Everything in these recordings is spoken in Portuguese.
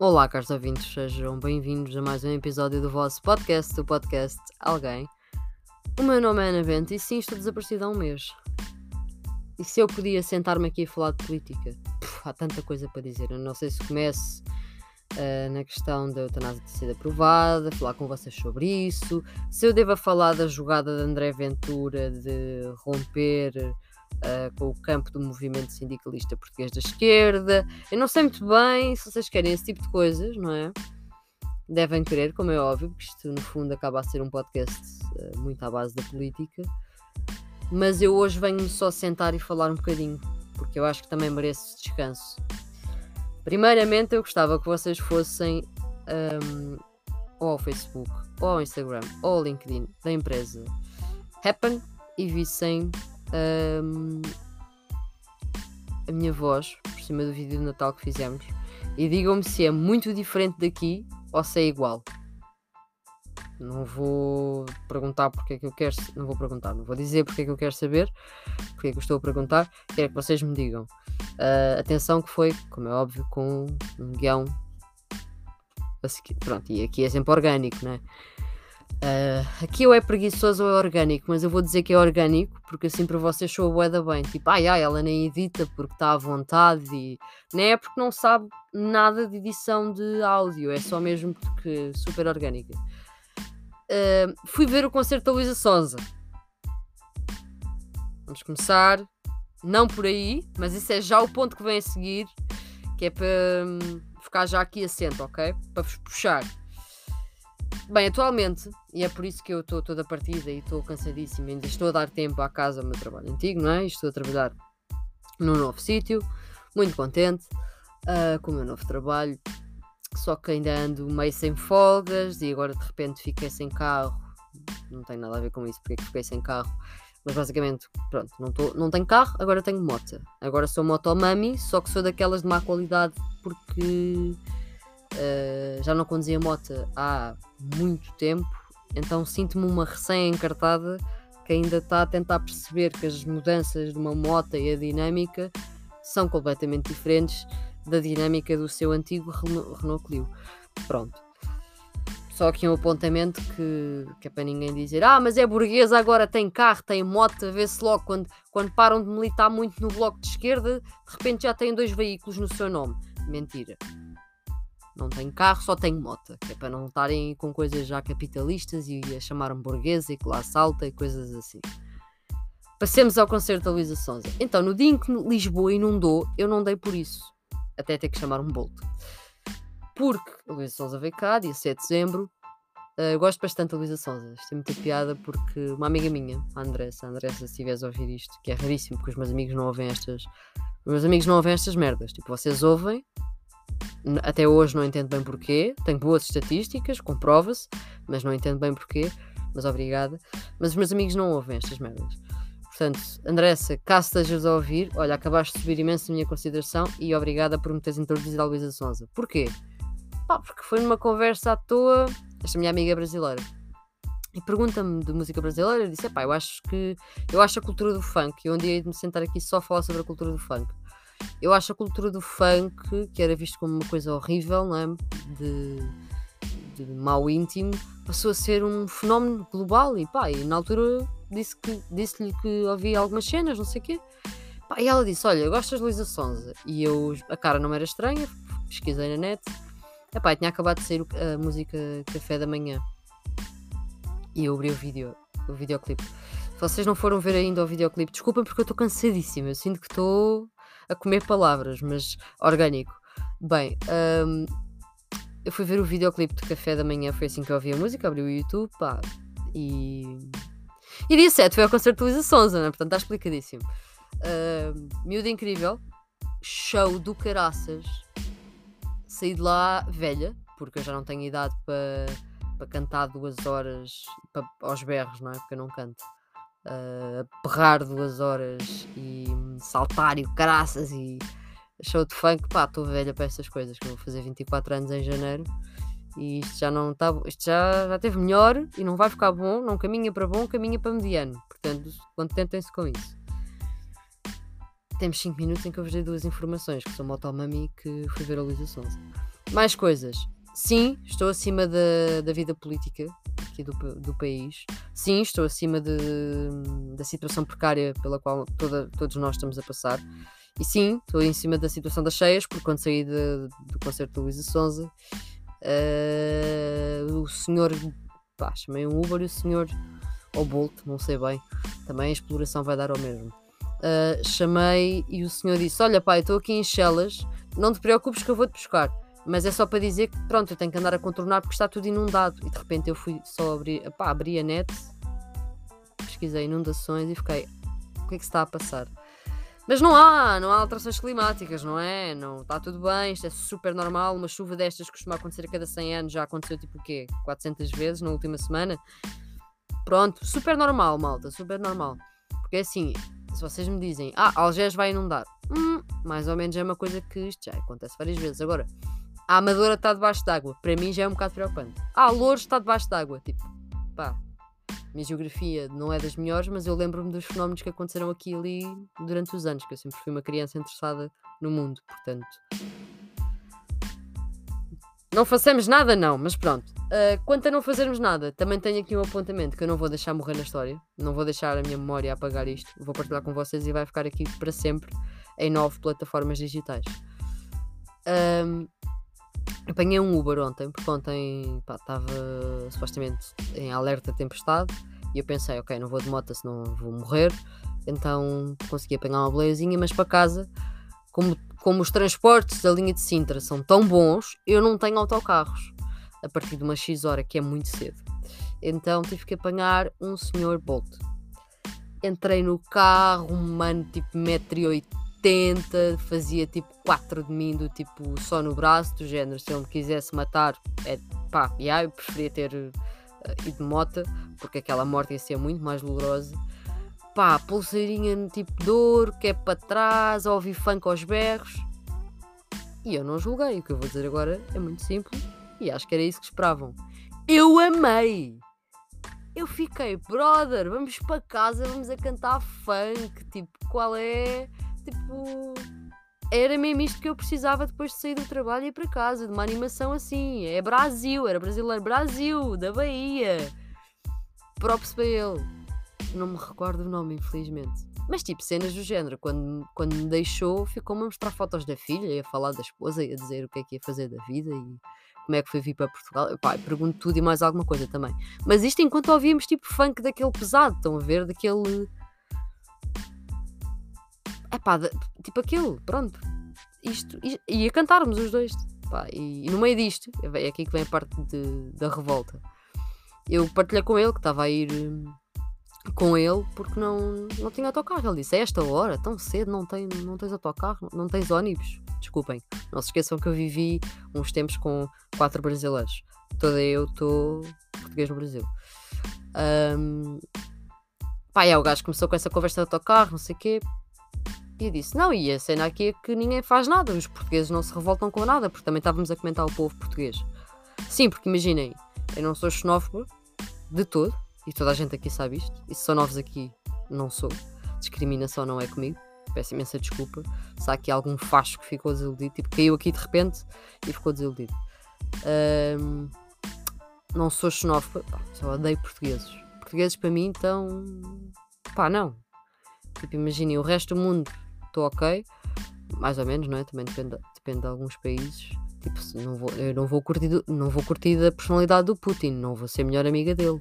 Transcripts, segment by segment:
Olá, caros ouvintes, sejam bem-vindos a mais um episódio do vosso podcast, do podcast Alguém. O meu nome é Ana Bento e sim, estou desaparecida há um mês. E se eu podia sentar-me aqui a falar de política? Há tanta coisa para dizer. Eu não sei se começo uh, na questão da eutanásia ter sido aprovada, falar com vocês sobre isso, se eu devo falar da jogada de André Ventura de romper uh, com o campo do movimento sindicalista português da esquerda. Eu não sei muito bem se vocês querem esse tipo de coisas, não é? Devem querer, como é óbvio, porque isto no fundo acaba a ser um podcast uh, muito à base da política. Mas eu hoje venho só sentar e falar um bocadinho, porque eu acho que também mereço descanso. Primeiramente, eu gostava que vocês fossem um, ou ao Facebook, ou ao Instagram, ou ao LinkedIn da empresa Happen e vissem um, a minha voz por cima do vídeo de Natal que fizemos e digam-me se é muito diferente daqui ou se é igual. Não vou perguntar porque é que eu quero. Não vou perguntar, não vou dizer porque é que eu quero saber, porque é que eu estou a perguntar. Quero que vocês me digam. Uh, atenção que foi, como é óbvio, com um guião. Pronto, e aqui é sempre orgânico, né? Uh, aqui ou é preguiçoso ou é orgânico, mas eu vou dizer que é orgânico porque assim para vocês sou a boeda bem. Tipo, ai ai, ela nem edita porque está à vontade e nem é porque não sabe nada de edição de áudio, é só mesmo porque super orgânica. Uh, fui ver o concerto da Luísa Sonza. Vamos começar, não por aí, mas isso é já o ponto que vem a seguir, que é para um, ficar já aqui assento, ok? Para vos puxar. Bem, atualmente, e é por isso que eu estou toda partida e estou cansadíssima, ainda estou a dar tempo à casa ao meu trabalho antigo, não é? Estou a trabalhar num novo sítio, muito contente uh, com o meu novo trabalho, só que ainda ando meio sem folgas e agora de repente fiquei sem carro. Não tem nada a ver com isso, porque é que fiquei sem carro. Mas basicamente, pronto, não, tô, não tenho carro, agora tenho moto. Agora sou motomami, só que sou daquelas de má qualidade porque uh, já não conduzia moto há muito tempo, então sinto-me uma recém-encartada que ainda está a tentar perceber que as mudanças de uma moto e a dinâmica são completamente diferentes da dinâmica do seu antigo Renault Clio. Pronto. Só aqui um apontamento que, que é para ninguém dizer Ah, mas é burguesa, agora tem carro, tem moto Vê-se logo quando, quando param de militar muito no bloco de esquerda De repente já têm dois veículos no seu nome Mentira não tenho carro, só tenho moto, que é para não estarem com coisas já capitalistas e a chamar-me burguesa e classe alta e coisas assim. Passemos ao concerto da Luísa Sonza. Então, no dia em que Lisboa inundou, eu não dei por isso. Até ter que chamar um bolto. Porque a Luísa Sonza veio cá, dia 7 de dezembro. Uh, eu gosto bastante da Luísa Sonza. Isto é muita piada porque uma amiga minha, a Andressa, a Andressa, se estiveres a ouvir isto, que é raríssimo porque os meus amigos não ouvem estas. Os meus amigos não ouvem estas merdas. Tipo, vocês ouvem, até hoje não entendo bem porquê. Tenho boas estatísticas, comprova-se, mas não entendo bem porquê. Mas obrigada. Mas os meus amigos não ouvem estas merdas. Portanto, Andressa, caso estejas a ouvir, olha, acabaste de subir imenso a minha consideração e obrigada por me teres introduzido a Luísa Sonza. Porquê? Pá, porque foi numa conversa à toa, esta minha amiga brasileira, e pergunta-me de música brasileira, eu disse, pá, eu acho que, eu acho a cultura do funk, e um dia ia me sentar aqui só falar sobre a cultura do funk. Eu acho a cultura do funk, que era visto como uma coisa horrível, não é? de, de mau íntimo, passou a ser um fenómeno global. E pá, e na altura disse-lhe que, disse que ouvia algumas cenas, não sei o quê. Pá, e ela disse: Olha, gostas de Luísa Sonza? E eu, a cara não era estranha, pesquisei na net. Epá, tinha acabado de sair a música Café da Manhã. E eu abri o vídeo, o videoclipe. Se vocês não foram ver ainda o videoclipe, desculpem porque eu estou cansadíssima. Eu sinto que estou a comer palavras, mas orgânico. Bem, um, eu fui ver o videoclipe de café da manhã, foi assim que eu ouvi a música, abri o YouTube, pá, e. E dia 7 foi ao concerto de Luísa Sonza, né? portanto está explicadíssimo. Uh, miúdo incrível, show do caraças. Saí de lá velha, porque eu já não tenho idade para cantar duas horas para, aos berros, não é? Porque eu não canto uh, berrar duas horas e saltar e o caraças e show de funk, pá, estou velha para essas coisas, que eu vou fazer 24 anos em janeiro e isto já não está, isto já, já teve melhor e não vai ficar bom, não caminha para bom, caminha para mediano, portanto, contentem-se com isso. Temos 5 minutos em que eu vos dei duas informações, que sou Motomami que fui ver a Luísa Sonza. Mais coisas. Sim, estou acima da, da vida política aqui do, do país. Sim, estou acima de, da situação precária pela qual toda, todos nós estamos a passar. E sim, estou em cima da situação das cheias, porque quando saí de, do concerto de Luísa Sonza, uh, o senhor, pá, chamei um Uber e o senhor, ou Bolt, não sei bem, também a exploração vai dar ao mesmo. Uh, chamei e o senhor disse: Olha, pai, estou aqui em Chelas, não te preocupes que eu vou-te buscar. Mas é só para dizer que, pronto, eu tenho que andar a contornar porque está tudo inundado. E de repente eu fui só abrir, pá, abri a net, pesquisei inundações e fiquei: o que é que se está a passar? Mas não há, não há alterações climáticas, não é? Não, está tudo bem, isto é super normal. Uma chuva destas costuma acontecer a cada 100 anos, já aconteceu tipo o quê? 400 vezes na última semana. Pronto, super normal, malta, super normal. Porque é assim, se vocês me dizem, ah, Algés vai inundar, hum, mais ou menos é uma coisa que isto já acontece várias vezes. Agora, a Amadora está debaixo d'água, para mim já é um bocado preocupante. Ah, Louros está debaixo d'água, tipo, pá, minha geografia não é das melhores, mas eu lembro-me dos fenómenos que aconteceram aqui e ali durante os anos, que eu sempre fui uma criança interessada no mundo, portanto. Não façamos nada, não, mas pronto. Uh, quanto a não fazermos nada, também tenho aqui um apontamento que eu não vou deixar morrer na história, não vou deixar a minha memória apagar isto, vou partilhar com vocês e vai ficar aqui para sempre em nove plataformas digitais. Um, apanhei um Uber ontem, porque ontem estava supostamente em alerta tempestade e eu pensei, ok, não vou de moto senão vou morrer. Então consegui apanhar uma boleiazinha, mas para casa, como, como os transportes da linha de Sintra são tão bons, eu não tenho autocarros a partir de uma X hora, que é muito cedo. Então tive que apanhar um senhor Bolt. Entrei no carro, mano tipo 1,80m, fazia tipo 4 de mim, do tipo só no braço, do género, se ele me quisesse matar, é pá, yeah, eu preferia ter uh, ido de moto, porque aquela morte ia ser muito mais dolorosa. Pá, pulseirinha tipo de ouro, que é para trás, ouvi funk aos berros. E eu não julguei, o que eu vou dizer agora é muito simples e acho que era isso que esperavam. Eu amei! Eu fiquei, brother, vamos para casa, vamos a cantar funk. Tipo, qual é? Tipo, era mesmo isto que eu precisava depois de sair do trabalho e ir para casa, de uma animação assim. É Brasil, era brasileiro, Brasil, da Bahia. Props para ele. Não me recordo o nome, infelizmente. Mas tipo, cenas do género, quando, quando me deixou, ficou-me a mostrar fotos da filha e a falar da esposa e a dizer o que é que ia fazer da vida e como é que foi vir para Portugal. Pá, pergunto tudo e mais alguma coisa também. Mas isto enquanto ouvíamos tipo funk daquele pesado, estão a ver? Daquele. É pá, tipo aquele, pronto. Isto, isto, e a cantarmos os dois. Pá, e, e, no meio disto, é aqui que vem a parte de, da revolta. Eu partilhei com ele que estava a ir hum, com ele porque não, não tinha autocarro. Ele disse: a esta hora, tão cedo, não, tem, não tens autocarro, não tens ônibus. Desculpem, não se esqueçam que eu vivi uns tempos com quatro brasileiros. Toda eu estou português no Brasil. Um, pá, é, o gajo começou com essa conversa de autocarro, não sei o quê. E disse: Não, e a cena aqui é que ninguém faz nada. Os portugueses não se revoltam com nada, porque também estávamos a comentar o povo português. Sim, porque imaginem, eu não sou xenófobo de todo, e toda a gente aqui sabe isto. E se são novos aqui, não sou. Discriminação não é comigo peço imensa desculpa se há aqui algum facho que ficou desiludido, tipo, caiu aqui de repente e ficou desiludido. Um, não sou xenófoba, pá, só odeio portugueses. Portugueses para mim, então, pá, não. Tipo, imaginem, o resto do mundo estou ok, mais ou menos, não é? Também depende, depende de alguns países. Tipo, não vou, eu não vou, curtir, não vou curtir da personalidade do Putin, não vou ser melhor amiga dele.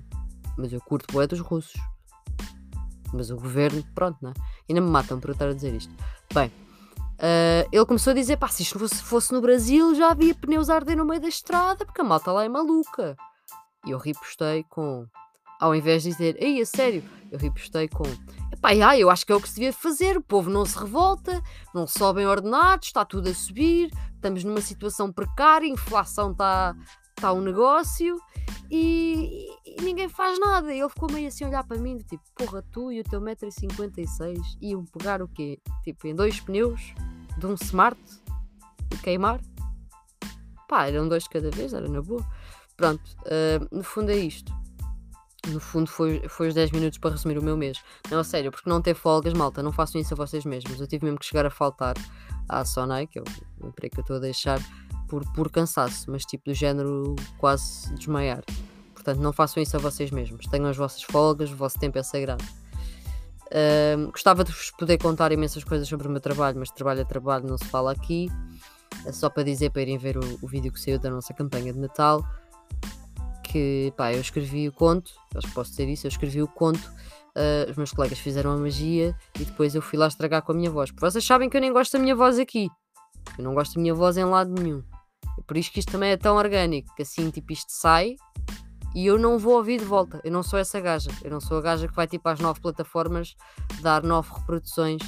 Mas eu curto boé dos russos. Mas o governo, pronto, não é? Ainda me matam por eu estar a dizer isto. Bem, uh, ele começou a dizer: pá, se isto fosse, fosse no Brasil já havia pneus a arder no meio da estrada, porque a malta lá é maluca. E eu ripostei com. Ao invés de dizer, ei, a sério, eu ripostei com. Epá, ai, eu acho que é o que se devia fazer. O povo não se revolta, não sobem ordenados, está tudo a subir, estamos numa situação precária, a inflação está tá um negócio e, e, ninguém faz nada. E ele ficou meio assim a olhar para mim, tipo, porra, tu e o teu 1,56m iam pegar o quê? Tipo, em dois pneus de um smart e queimar? Pá, eram dois cada vez, era na boa. Pronto, uh, no fundo é isto. No fundo foi, foi os 10 minutos para resumir o meu mês. Não, a sério, porque não ter folgas, malta, não façam isso a vocês mesmos. Eu tive mesmo que chegar a faltar à Sonai, que é o emprego que eu estou a deixar, por, por cansaço, mas tipo do género quase desmaiar. Portanto, não façam isso a vocês mesmos. Tenham as vossas folgas, o vosso tempo é sagrado. Uh, gostava de vos poder contar imensas coisas sobre o meu trabalho, mas trabalho a trabalho não se fala aqui. É só para dizer para irem ver o, o vídeo que saiu da nossa campanha de Natal. Que pá, eu escrevi o conto, acho que posso dizer isso, eu escrevi o conto, uh, os meus colegas fizeram a magia e depois eu fui lá estragar com a minha voz. Porque vocês sabem que eu nem gosto da minha voz aqui. Eu não gosto da minha voz em lado nenhum. É por isso que isto também é tão orgânico, que assim tipo isto sai e eu não vou ouvir de volta. Eu não sou essa gaja. Eu não sou a gaja que vai tipo às nove plataformas dar nove reproduções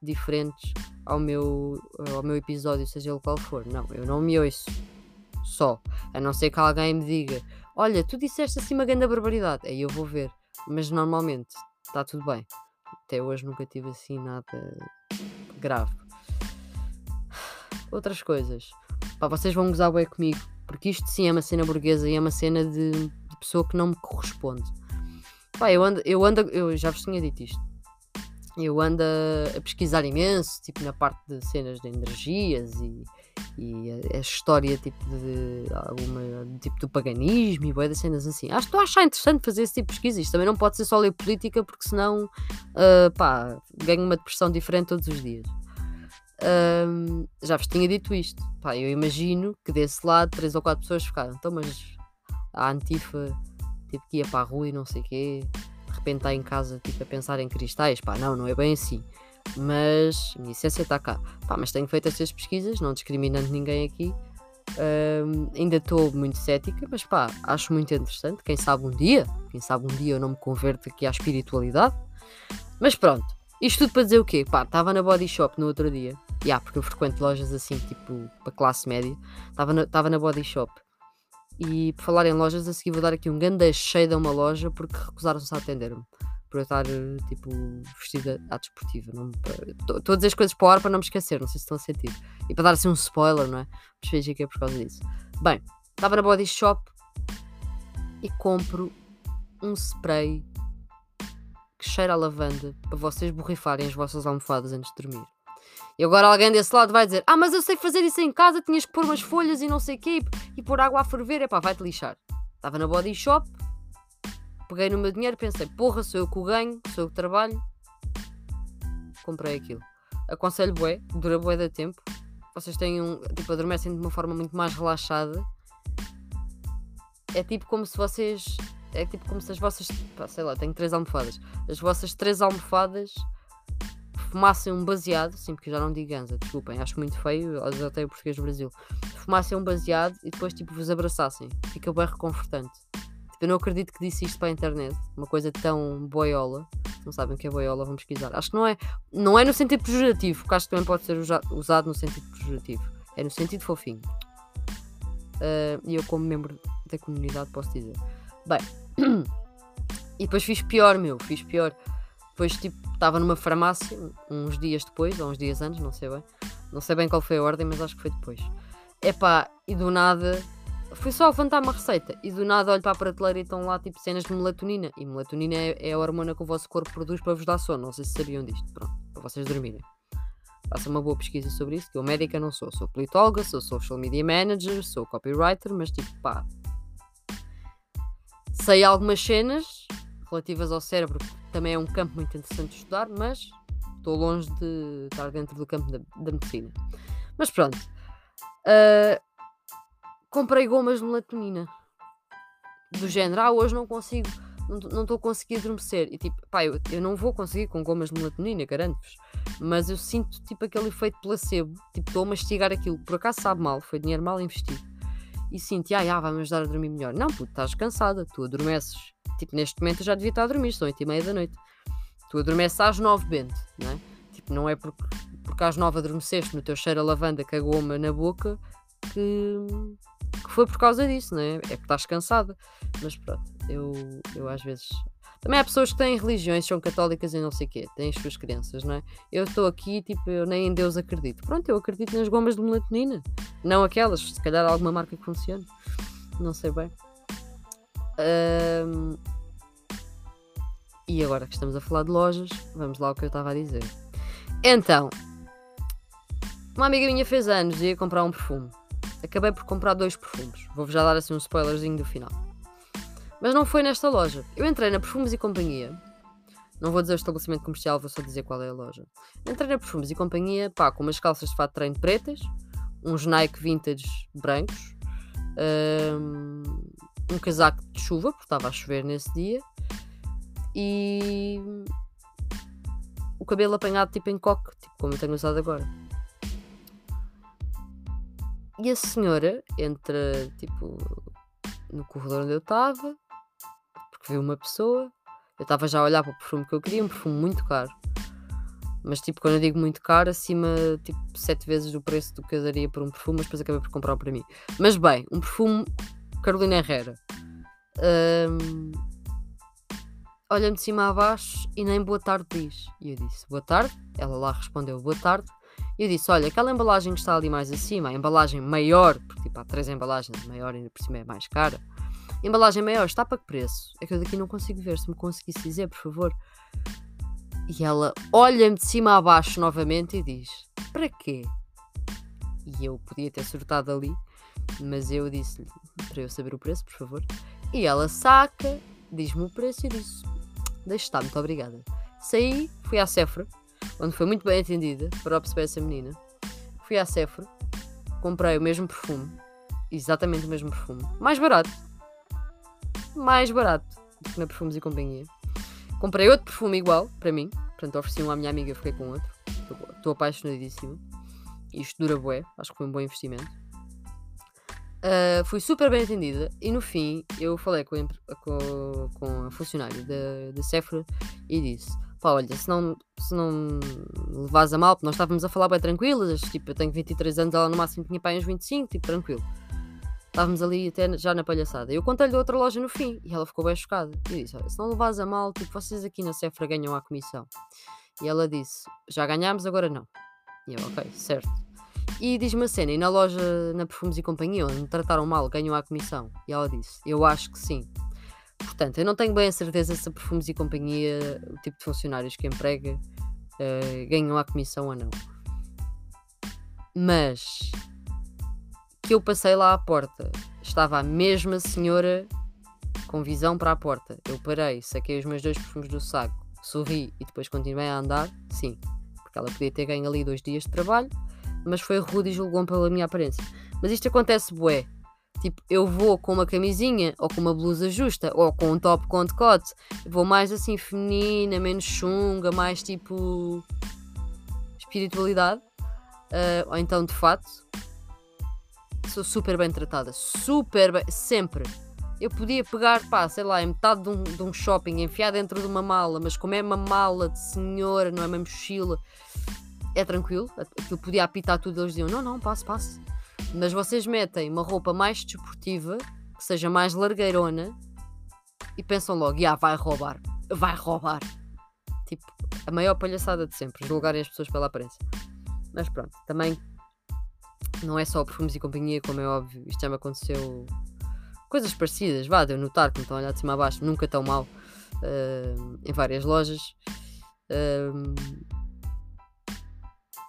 diferentes ao meu, ao meu episódio, seja ele qual for. Não, eu não me ouço só. A não ser que alguém me diga: Olha, tu disseste assim uma grande barbaridade. Aí eu vou ver. Mas normalmente está tudo bem. Até hoje nunca tive assim nada grave. Outras coisas. Pá, vocês vão gozar bem comigo. Porque isto sim é uma cena burguesa e é uma cena de, de pessoa que não me corresponde. Pá, eu ando, eu ando, eu já vos tinha dito isto. Eu ando a, a pesquisar imenso, tipo na parte de cenas de energias e, e a, a, história tipo de alguma tipo do paganismo e boia das cenas assim. Acho, estou a achar interessante fazer esse tipo de pesquisa. Isto também não pode ser só ler política porque senão uh, pá, ganho uma depressão diferente todos os dias. Já vos tinha dito isto. Pá, eu imagino que desse lado três ou quatro pessoas ficaram. Então, mas a Antifa tipo, que ia para a rua e não sei o quê, de repente está em casa tipo, a pensar em cristais. Pá, não, não é bem assim. Mas a minha essência está cá. Pá, mas tenho feito estas pesquisas, não discriminando ninguém aqui. Um, ainda estou muito cética, mas pá, acho muito interessante. Quem sabe um dia, quem sabe um dia eu não me converto aqui à espiritualidade. Mas pronto, isto tudo para dizer o quê? Pá, estava na Body Shop no outro dia Yeah, porque eu frequento lojas assim, tipo, para classe média. Estava na, na Body Shop. E por falar em lojas, a seguir vou dar aqui um grande cheio a uma loja porque recusaram-se a atender-me. Por eu estar, tipo, vestida à desportiva. Dizer as coisas para o ar para não me esquecer, não sei se estão a sentir. E para dar assim um spoiler, não é? Mas veja que é por causa disso. Bem, estava na Body Shop e compro um spray que cheira a lavanda para vocês borrifarem as vossas almofadas antes de dormir. E agora alguém desse lado vai dizer: Ah, mas eu sei fazer isso em casa, tinhas que pôr umas folhas e não sei o quê e pôr água a ferver. Epá, vai-te lixar. Estava na body shop, peguei no meu dinheiro, pensei: Porra, sou eu que o ganho, sou eu que trabalho. Comprei aquilo. Aconselho bué, dura bué da tempo. Vocês têm um. Tipo, adormecem de uma forma muito mais relaxada. É tipo como se vocês. É tipo como se as vossas. Pá, sei lá, tenho três almofadas. As vossas três almofadas fumassem um baseado, sim, porque já não digo ganza, desculpem, acho muito feio, até o português do Brasil. Fumassem um baseado e depois tipo vos abraçassem, fica bem reconfortante. Eu não acredito que disse isto para a internet, uma coisa tão boiola. Não sabem o que é boiola, vão pesquisar. Acho que não é, não é no sentido pejorativo, porque acho que também pode ser usado no sentido pejorativo. É no sentido fofinho. Uh, e eu, como membro da comunidade, posso dizer. Bem, e depois fiz pior, meu, fiz pior. Depois, tipo, estava numa farmácia uns dias depois, ou uns dias antes, não sei bem. Não sei bem qual foi a ordem, mas acho que foi depois. Epá, e do nada. Fui só levantar uma receita e do nada olho para a prateleira e estão lá tipo cenas de melatonina. E melatonina é, é a hormona que o vosso corpo produz para vos dar sono. Não sei se sabiam disto. Pronto, para vocês dormirem. Faça uma boa pesquisa sobre isso, que eu médica não sou. Sou politóloga, sou social media manager, sou copywriter, mas tipo, pá. Sei algumas cenas relativas ao cérebro também é um campo muito interessante de estudar, mas estou longe de estar dentro do campo da, da medicina. Mas pronto. Uh, comprei gomas de melatonina. Do género, ah, hoje não consigo, não estou a conseguir adormecer. E tipo, pá, eu, eu não vou conseguir com gomas de melatonina, garanto-vos. Mas eu sinto tipo aquele efeito placebo. Tipo, estou a mastigar aquilo. Por acaso sabe mal, foi dinheiro mal investido. E sinto, ah, ah vai-me ajudar a dormir melhor. Não, puto, estás cansada, tu adormeces Tipo, neste momento eu já devia estar a dormir, são 8 e meia da noite. Tu adormeces às 9, Bento, não é? Tipo, não é porque, porque às 9 adormeceste no teu cheiro a lavanda que a goma na boca que, que foi por causa disso, não é? É porque estás cansada. Mas pronto, eu, eu às vezes. Também há pessoas que têm religiões, são católicas e não sei o quê, têm as suas crenças, não é? Eu estou aqui, tipo, eu nem em Deus acredito. Pronto, eu acredito nas gomas de melatonina. Não aquelas, se calhar alguma marca que funcione. Não sei bem. Um, e agora que estamos a falar de lojas, vamos lá ao que eu estava a dizer. Então, uma amiga minha fez anos e ia comprar um perfume. Acabei por comprar dois perfumes. Vou-vos já dar assim um spoilerzinho do final. Mas não foi nesta loja. Eu entrei na Perfumes e Companhia. Não vou dizer o estabelecimento comercial, vou só dizer qual é a loja. Entrei na Perfumes e Companhia, pá, com umas calças de fato treino pretas, uns Nike vintage brancos, um, um casaco de chuva, porque estava a chover nesse dia, e o cabelo apanhado tipo em coque, tipo como eu tenho usado agora. E a senhora entra tipo no corredor onde eu estava, porque viu uma pessoa. Eu estava já a olhar para o perfume que eu queria, um perfume muito caro. Mas tipo, quando eu digo muito caro, acima tipo sete vezes do preço do que eu daria por um perfume, mas depois acabei por comprar para mim. Mas bem, um perfume Carolina Herrera. Um, olha-me de cima a baixo e nem boa tarde diz. E eu disse, boa tarde. Ela lá respondeu, boa tarde. Eu disse, olha, aquela embalagem que está ali mais acima, a embalagem maior, porque tipo há três embalagens, maior ainda por cima é mais cara. Embalagem maior está para que preço? É que eu daqui não consigo ver, se me conseguisse dizer, por favor. E ela olha-me de cima a baixo novamente e diz, para quê? E eu podia ter surtado ali, mas eu disse-lhe, para eu saber o preço, por favor. E ela saca, diz-me o preço e disse, deixa estar, muito obrigada. Saí, fui à Sephora, onde foi muito bem atendida, para perceber essa menina. Fui à Sephora, comprei o mesmo perfume, exatamente o mesmo perfume, mais barato. Mais barato do que na Perfumes e Companhia. Comprei outro perfume igual, para mim, portanto ofereci um à minha amiga, e fiquei com outro. Estou apaixonadíssima. Isto dura bué, acho que foi um bom investimento. Uh, fui super bem atendida e no fim eu falei com, a, com a funcionária da Sephora e disse: pá, olha, se não, se não levas a mal, porque nós estávamos a falar bem tranquilas, tipo, eu tenho 23 anos, ela no máximo tinha pai uns 25, tipo, tranquilo. Estávamos ali até já na palhaçada. Eu contei-lhe outra loja no fim e ela ficou bem chocada. E disse: olha, se não levas a mal, tipo, vocês aqui na Sephora ganham a comissão. E ela disse: já ganhámos, agora não. E eu, ok, certo. E diz-me uma cena, e na loja, na Perfumes e Companhia, onde me trataram mal, ganham a comissão? E ela disse, eu acho que sim. Portanto, eu não tenho bem a certeza se a Perfumes e Companhia, o tipo de funcionários que emprega, uh, ganham a comissão ou não. Mas, que eu passei lá à porta, estava a mesma senhora com visão para a porta. Eu parei, saquei os meus dois perfumes do saco, sorri e depois continuei a andar, sim. Porque ela podia ter ganho ali dois dias de trabalho mas foi rude e julgou pela minha aparência. Mas isto acontece bué. Tipo, eu vou com uma camisinha, ou com uma blusa justa, ou com um top com decote. Vou mais assim feminina, menos chunga, mais tipo. espiritualidade. Uh, ou então de fato. Sou super bem tratada. Super bem. Sempre. Eu podia pegar, pá, sei lá, em metade de um, de um shopping, enfiar dentro de uma mala, mas como é uma mala de senhora, não é uma mochila é tranquilo, aquilo podia apitar tudo, eles diziam: não, não, passe, passe. Mas vocês metem uma roupa mais desportiva, que seja mais largueirona, e pensam logo: ah, vai roubar, vai roubar. Tipo, a maior palhaçada de sempre, julgarem as pessoas pela aparência. Mas pronto, também não é só perfumes e companhia, como é óbvio, isto já me aconteceu. Coisas parecidas, vá, deu notar que me estão a olhar de cima a baixo, nunca tão mal, uh, em várias lojas. Uh,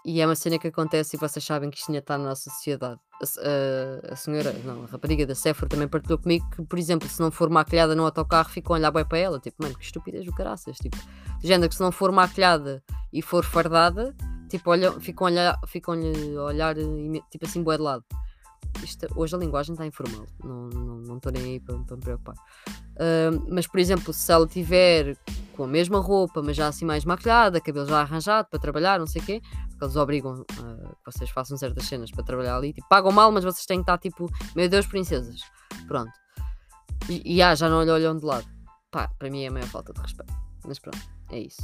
e é uma cena que acontece e vocês sabem que isto ainda está na nossa sociedade. A, a, a, senhora, não, a rapariga da Sephora também partilhou comigo que, por exemplo, se não for maquilhada no autocarro, ficam a olhar bem para ela. Tipo, mano, que estupidez do caraças. Tipo, de que se não for maquilhada e for fardada, tipo, olha, ficam a olhar, ficam a olhar tipo assim, boé de lado. Isto, hoje a linguagem está informal, não estou não, não nem aí para, para me preocupar. Uh, mas, por exemplo, se ela tiver com a mesma roupa, mas já assim mais maquilhada, cabelo já arranjado para trabalhar, não sei o quê, eles obrigam uh, que vocês façam certas cenas para trabalhar ali. Tipo, pagam mal, mas vocês têm que estar tipo, meu Deus, princesas. Pronto. E, e ah, já não lhe olham de lado. Pá, para mim é a maior falta de respeito. Mas pronto, é isso.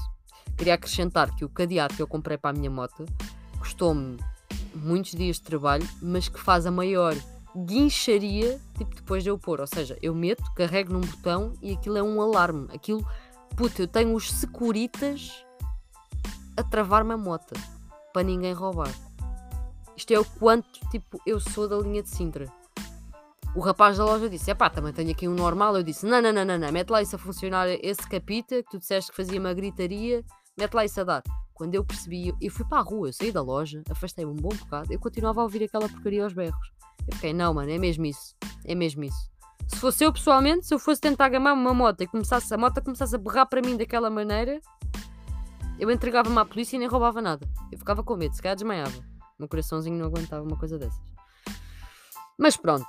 Queria acrescentar que o cadeado que eu comprei para a minha moto custou-me muitos dias de trabalho, mas que faz a maior guincharia tipo depois de eu pôr. Ou seja, eu meto, carrego num botão e aquilo é um alarme. Aquilo, puta, eu tenho os securitas a travar-me a moto para ninguém roubar. Isto é o quanto tipo eu sou da linha de Sintra. O rapaz da loja disse: é pá, também tenho aqui um normal. Eu disse: não, não, não, não, não, mete lá isso a funcionar, esse capita que tu disseste que fazia uma gritaria, mete lá isso a dar. Quando eu percebi, eu fui para a rua, eu saí da loja, afastei-me um bom bocado, eu continuava a ouvir aquela porcaria aos berros. Eu fiquei, não, mano, é mesmo isso. É mesmo isso. Se fosse eu pessoalmente, se eu fosse tentar gamar uma moto e começasse, a moto começasse a berrar para mim daquela maneira, eu entregava-me à polícia e nem roubava nada. Eu ficava com medo, se calhar desmaiava. Meu coraçãozinho não aguentava uma coisa dessas. Mas pronto.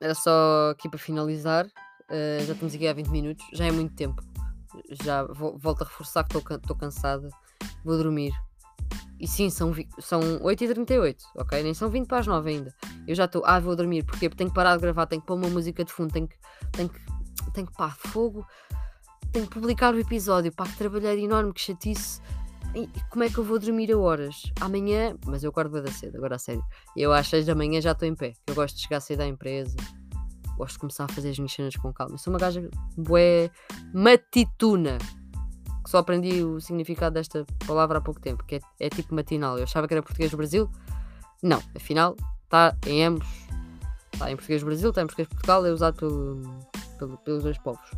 Era só aqui para finalizar. Uh, já estamos aqui há 20 minutos. Já é muito tempo. Já vou, volto a reforçar que estou cansada. Vou dormir. E sim, são, são 8h38, ok? Nem são 20 para as 9 ainda. Eu já estou, ah, vou dormir? Porque tenho que parar de gravar, tenho que pôr uma música de fundo, tenho que, tenho que, tenho que, pá, fogo, tenho que publicar o episódio, pá, que trabalhar enorme, que chatice. E como é que eu vou dormir a horas? Amanhã, mas eu acordo da cedo, agora a sério. Eu às 6 da manhã já estou em pé. Eu gosto de chegar cedo à empresa, gosto de começar a fazer as minhas cenas com calma. Eu sou uma gaja bué matituna que só aprendi o significado desta palavra há pouco tempo, que é, é tipo matinal. Eu achava que era português do Brasil. Não, afinal, está em ambos. Está em português do Brasil, está em português de Portugal, é usado pelo, pelo, pelos dois povos.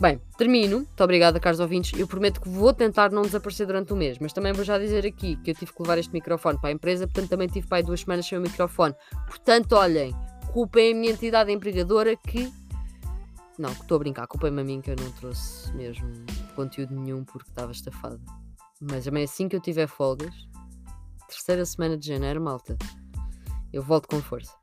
Bem, termino. Muito obrigada, caros ouvintes. Eu prometo que vou tentar não desaparecer durante o mês, mas também vou já dizer aqui que eu tive que levar este microfone para a empresa, portanto também tive para aí duas semanas sem o microfone. Portanto, olhem, culpem a minha entidade empregadora que não, estou a brincar, culpei-me a mim que eu não trouxe mesmo conteúdo nenhum porque estava estafado. Mas também assim que eu tiver folgas, terceira semana de janeiro, malta, eu volto com força.